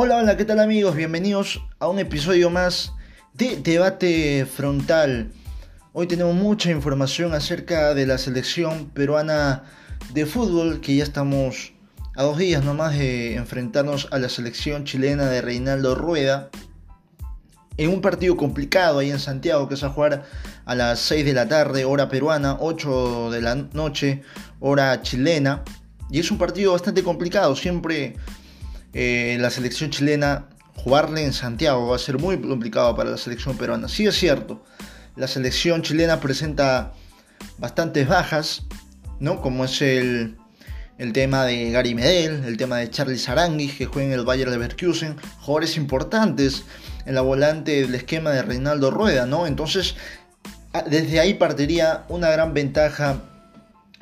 Hola, hola, ¿qué tal amigos? Bienvenidos a un episodio más de Debate Frontal. Hoy tenemos mucha información acerca de la selección peruana de fútbol, que ya estamos a dos días nomás de enfrentarnos a la selección chilena de Reinaldo Rueda. En un partido complicado ahí en Santiago, que va a jugar a las 6 de la tarde, hora peruana, 8 de la noche, hora chilena. Y es un partido bastante complicado, siempre eh, la selección chilena jugarle en Santiago va a ser muy complicado para la selección peruana. Sí es cierto, la selección chilena presenta bastantes bajas, ¿no? Como es el, el tema de Gary Medel, el tema de Charlie Sarangui, que juega en el Bayern Leverkusen, jugadores importantes en la volante del esquema de Reinaldo Rueda, ¿no? Entonces, desde ahí partiría una gran ventaja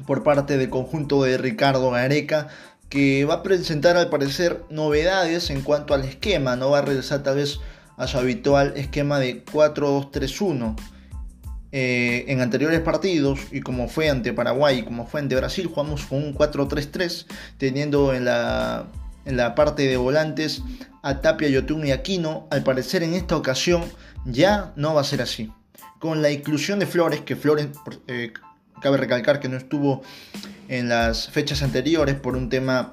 por parte del conjunto de Ricardo Gareca que va a presentar al parecer novedades en cuanto al esquema, no va a regresar tal vez a su habitual esquema de 4-2-3-1. Eh, en anteriores partidos, y como fue ante Paraguay y como fue ante Brasil, jugamos con un 4-3-3, teniendo en la, en la parte de volantes a Tapia, Yotun y Aquino. Al parecer en esta ocasión ya no va a ser así. Con la inclusión de Flores, que Flores eh, Cabe recalcar que no estuvo en las fechas anteriores por un tema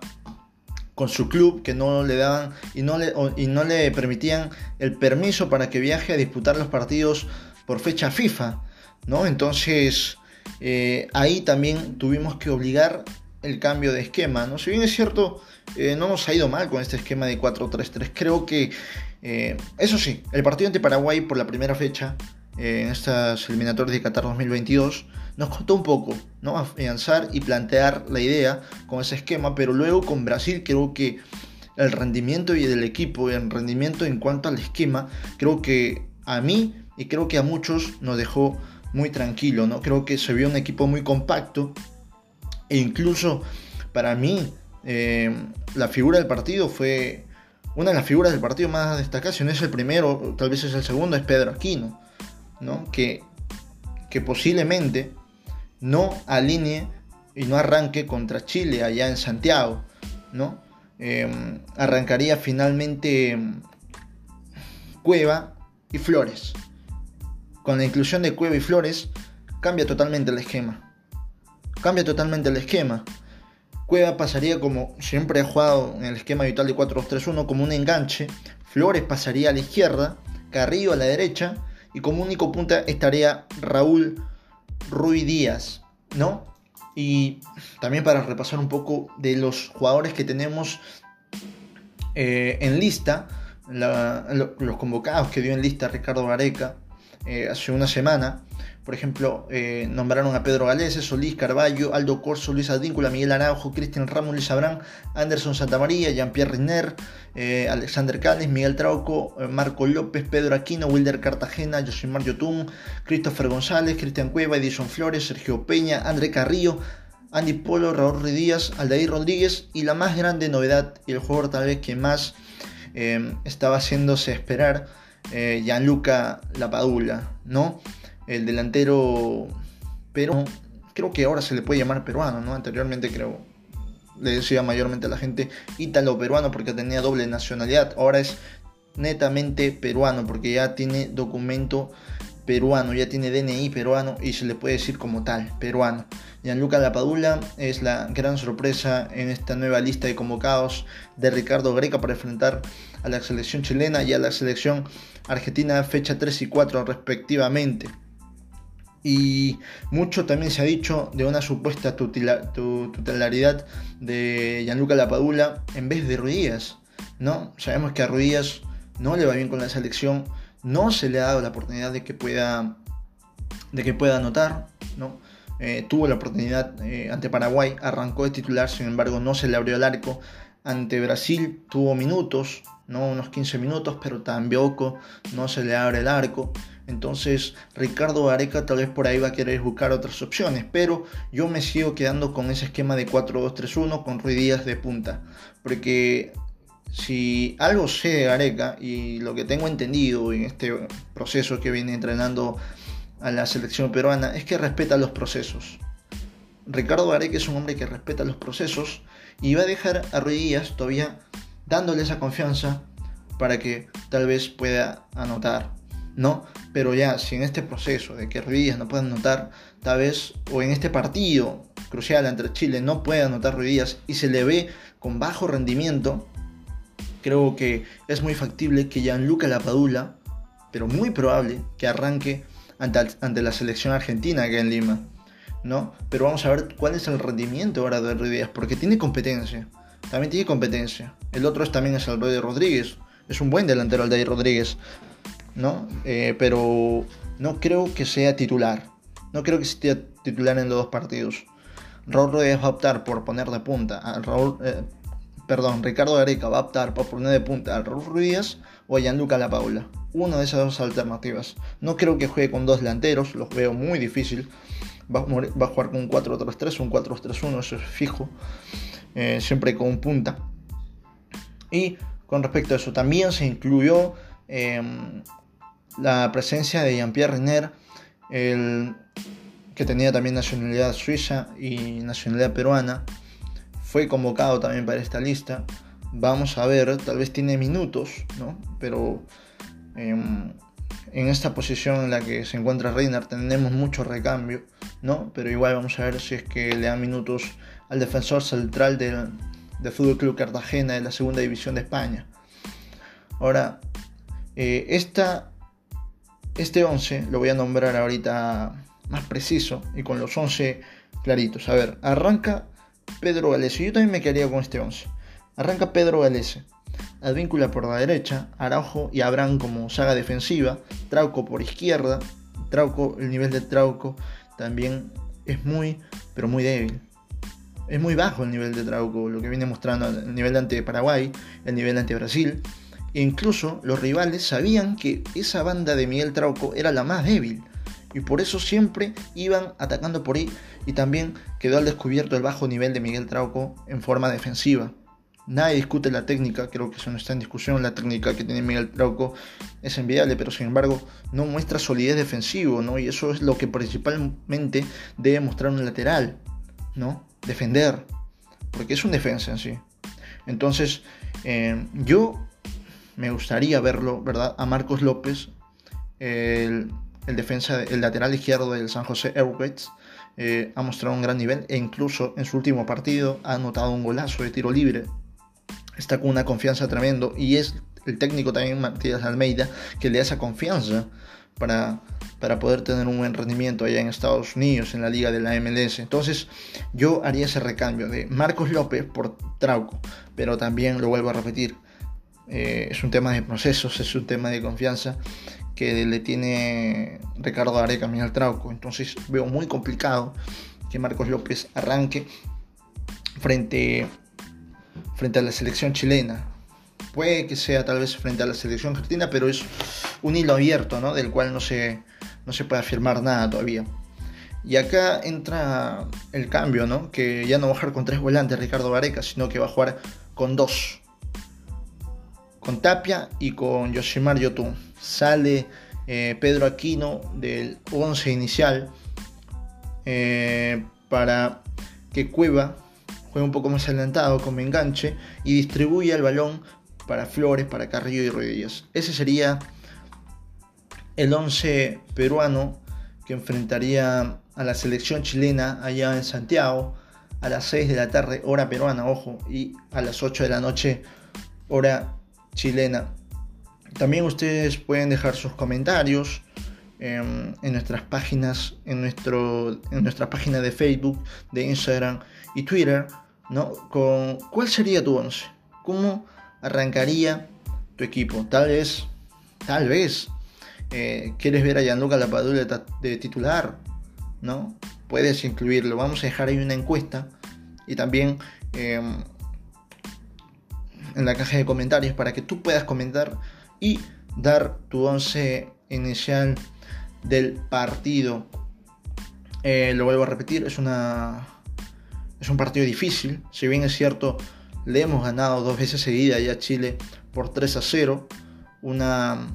con su club que no le daban y no le, y no le permitían el permiso para que viaje a disputar los partidos por fecha FIFA, ¿no? Entonces eh, ahí también tuvimos que obligar el cambio de esquema, ¿no? Si bien es cierto, eh, no nos ha ido mal con este esquema de 4-3-3, creo que, eh, eso sí, el partido ante Paraguay por la primera fecha en estas eliminatorias de Qatar 2022 nos costó un poco, ¿no? Afianzar y plantear la idea con ese esquema, pero luego con Brasil creo que el rendimiento y del equipo, el rendimiento en cuanto al esquema, creo que a mí y creo que a muchos nos dejó muy tranquilo, ¿no? Creo que se vio un equipo muy compacto e incluso para mí eh, la figura del partido fue una de las figuras del partido más destacadas, si no es el primero, tal vez es el segundo, es Pedro Aquino, ¿no? Que, posiblemente no alinee y no arranque contra Chile allá en Santiago, ¿no? Em, arrancaría finalmente em, Cueva y Flores. Con la inclusión de Cueva y Flores cambia totalmente el esquema. Cambia totalmente el esquema. Cueva pasaría como siempre ha jugado en el esquema habitual de 4-2-3-1 como un enganche. Flores pasaría a la izquierda, Carrillo a la derecha y como único punta estaría Raúl Rui Díaz, ¿no? Y también para repasar un poco de los jugadores que tenemos eh, en lista, los convocados que dio en lista Ricardo Gareca eh, hace una semana. Por ejemplo, eh, nombraron a Pedro Galese, Solís Carballo, Aldo Corso, Luis Advíncula, Miguel Araujo, Cristian Ramos, Luis Abrán, Anderson Santamaría, Jean-Pierre Riner, eh, Alexander Cádiz, Miguel Trauco, Marco López, Pedro Aquino, Wilder Cartagena, Josimar Yotun, Christopher González, Cristian Cueva, Edison Flores, Sergio Peña, André Carrillo, Andy Polo, Raúl Díaz, Aldair Rodríguez y la más grande novedad y el jugador tal vez que más estaba haciéndose esperar, Gianluca Lapadula, ¿no? el delantero pero creo que ahora se le puede llamar peruano, ¿no? Anteriormente creo le decía mayormente a la gente ítalo peruano porque tenía doble nacionalidad, ahora es netamente peruano porque ya tiene documento peruano, ya tiene DNI peruano y se le puede decir como tal, peruano. Gianluca Lapadula es la gran sorpresa en esta nueva lista de convocados de Ricardo Greca para enfrentar a la selección chilena y a la selección argentina fecha 3 y 4 respectivamente. Y mucho también se ha dicho de una supuesta tutelaridad de Gianluca Lapadula en vez de Ruidías. ¿no? Sabemos que a Ruidías no le va bien con la selección, no se le ha dado la oportunidad de que pueda, de que pueda anotar. ¿no? Eh, tuvo la oportunidad eh, ante Paraguay, arrancó de titular, sin embargo no se le abrió el arco. Ante Brasil tuvo minutos, ¿no? unos 15 minutos, pero tampoco no se le abre el arco. Entonces Ricardo Areca tal vez por ahí va a querer buscar otras opciones, pero yo me sigo quedando con ese esquema de 4-2-3-1 con Ruidías de punta, porque si algo sé de Areca y lo que tengo entendido en este proceso que viene entrenando a la selección peruana es que respeta los procesos. Ricardo Areca es un hombre que respeta los procesos y va a dejar a Ruidías todavía dándole esa confianza para que tal vez pueda anotar, ¿no? Pero ya, si en este proceso de que Ruidías no pueda anotar, tal vez, o en este partido crucial entre Chile no puede anotar Ruidías y se le ve con bajo rendimiento, creo que es muy factible que Gianluca Lapadula, pero muy probable que arranque ante, ante la selección argentina acá en Lima. ¿no? Pero vamos a ver cuál es el rendimiento ahora de Ruidías, porque tiene competencia. También tiene competencia. El otro es, también es de Rodríguez. Es un buen delantero el de Rodríguez, ¿no? Eh, pero no creo que sea titular. No creo que sea titular en los dos partidos. Raúl Rodríguez va a optar por poner de punta a Raúl, eh, perdón, Ricardo Gareca va a optar por poner de punta a Raúl Ruiz o a Gianluca La Paula. Una de esas dos alternativas. No creo que juegue con dos delanteros, los veo muy difícil. Va a, jugar con un 4-3-3, un 4-3-1, eso es fijo. Eh, siempre con un punta. Y con respecto a eso, también se incluyó em, la presencia de Jean-Pierre Renner, el, que tenía también nacionalidad suiza y nacionalidad peruana. Fue convocado también para esta lista. Vamos a ver, tal vez tiene minutos, ¿no? Pero em, en esta posición en la que se encuentra Reiner tenemos mucho recambio, ¿no? Pero igual vamos a ver si es que le dan minutos al defensor central del, Fútbol Club Cartagena de la segunda división de España. Ahora, eh, este 11 lo voy a nombrar ahorita más preciso y con los 11 claritos. A ver, arranca Pedro Galese. Yo también me quedaría con este 11. Arranca Pedro Galese. Advíncula por la derecha, Araujo y Abraham como saga defensiva, Trauco por izquierda. Trauco, el nivel de Trauco también es muy, pero muy débil. Es muy bajo el nivel de Trauco, lo que viene mostrando el nivel ante Paraguay, el nivel ante Brasil. E incluso los rivales sabían que esa banda de Miguel Trauco era la más débil. Y por eso siempre iban atacando por ahí. Y también quedó al descubierto el bajo nivel de Miguel Trauco en forma defensiva. Nadie discute la técnica, creo que eso no está en discusión. La técnica que tiene Miguel Trauco es enviable, pero sin embargo no muestra solidez defensivo, ¿no? Y eso es lo que principalmente debe mostrar un lateral, ¿no? Defender, porque es un defensa en sí. Entonces, eh, yo me gustaría verlo, ¿verdad? A Marcos López, el, defensa, el lateral izquierdo del San José Airways, eh, ha mostrado un gran nivel e incluso en su último partido ha anotado un golazo de tiro libre está con una confianza tremendo y es el técnico también Matías Almeida que le da esa confianza para, para poder tener un buen rendimiento allá en Estados Unidos, en la liga de la MLS. Entonces yo haría ese recambio de Marcos López por Trauco, pero también lo vuelvo a repetir, eh, es un tema de procesos, es un tema de confianza que le tiene Ricardo Areca al Trauco. Entonces veo muy complicado que Marcos López arranque frente frente a la selección chilena. Puede que sea tal vez frente a la selección argentina, pero es un hilo abierto, ¿no? Del cual no se, no se puede afirmar nada todavía. Y acá entra el cambio, ¿no? Que ya no va a jugar con tres volantes Ricardo Vareca, sino que va a jugar con dos. Con Tapia y con Yoshimar Yotun. Sale eh, Pedro Aquino del 11 inicial eh, para que Cueva juega un poco más adelantado con enganche y distribuye el balón para Flores, para Carrillo y Rodríguez. Ese sería el 11 peruano que enfrentaría a la selección chilena allá en Santiago a las 6 de la tarde, hora peruana, ojo, y a las 8 de la noche, hora chilena. También ustedes pueden dejar sus comentarios em, en, nuestras páginas, en, nuestro, en nuestra página de Facebook, de Instagram y Twitter ¿no? Con, ¿Cuál sería tu once? ¿Cómo arrancaría tu equipo? Tal vez, tal vez, eh, quieres ver a Gianluca Lapadula de, de titular, ¿no? Puedes incluirlo. Vamos a dejar ahí una encuesta y también em, en la caja de comentarios para que tú puedas comentar y dar tu once inicial del partido. Eh, lo vuelvo a repetir, es una es un partido difícil, si bien es cierto, le hemos ganado dos veces seguida ya a Chile por 3 a 0. Una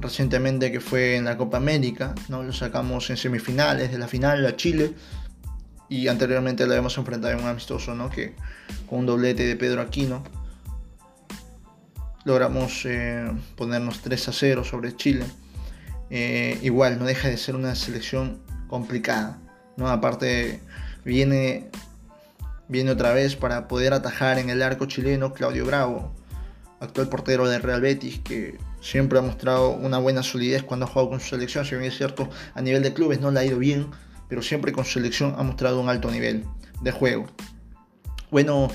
recientemente que fue en la Copa América, ¿no? lo sacamos en semifinales de la final a Chile y anteriormente lo hemos enfrentado en un amistoso, ¿no? que con un doblete de Pedro Aquino. logramos eh, ponernos 3 a 0 sobre Chile. Eh, igual no deja de ser una selección complicada. ¿no? Aparte viene, viene otra vez para poder atajar en el arco chileno Claudio Bravo, actual portero del Real Betis, que siempre ha mostrado una buena solidez cuando ha jugado con su selección. Si bien es cierto, a nivel de clubes no le ha ido bien, pero siempre con su selección ha mostrado un alto nivel de juego. Bueno,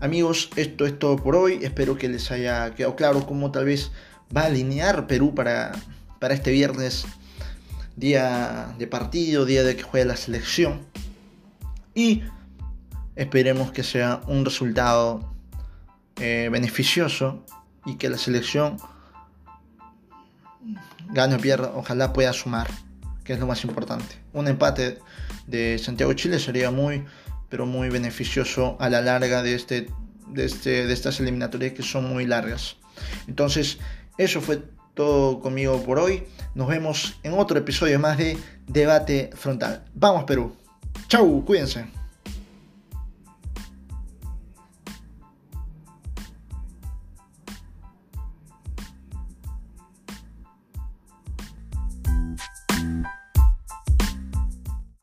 amigos, esto es todo por hoy. Espero que les haya quedado claro cómo tal vez va a alinear Perú para, para este viernes, día de partido, día de que juegue la selección. Y esperemos que sea un resultado eh, beneficioso y que la selección gane o pierda, ojalá pueda sumar, que es lo más importante. Un empate de Santiago Chile sería muy, pero muy beneficioso a la larga de, este, de, este, de estas eliminatorias que son muy largas. Entonces, eso fue todo conmigo por hoy. Nos vemos en otro episodio más de Debate Frontal. Vamos Perú. Chau, cuídense.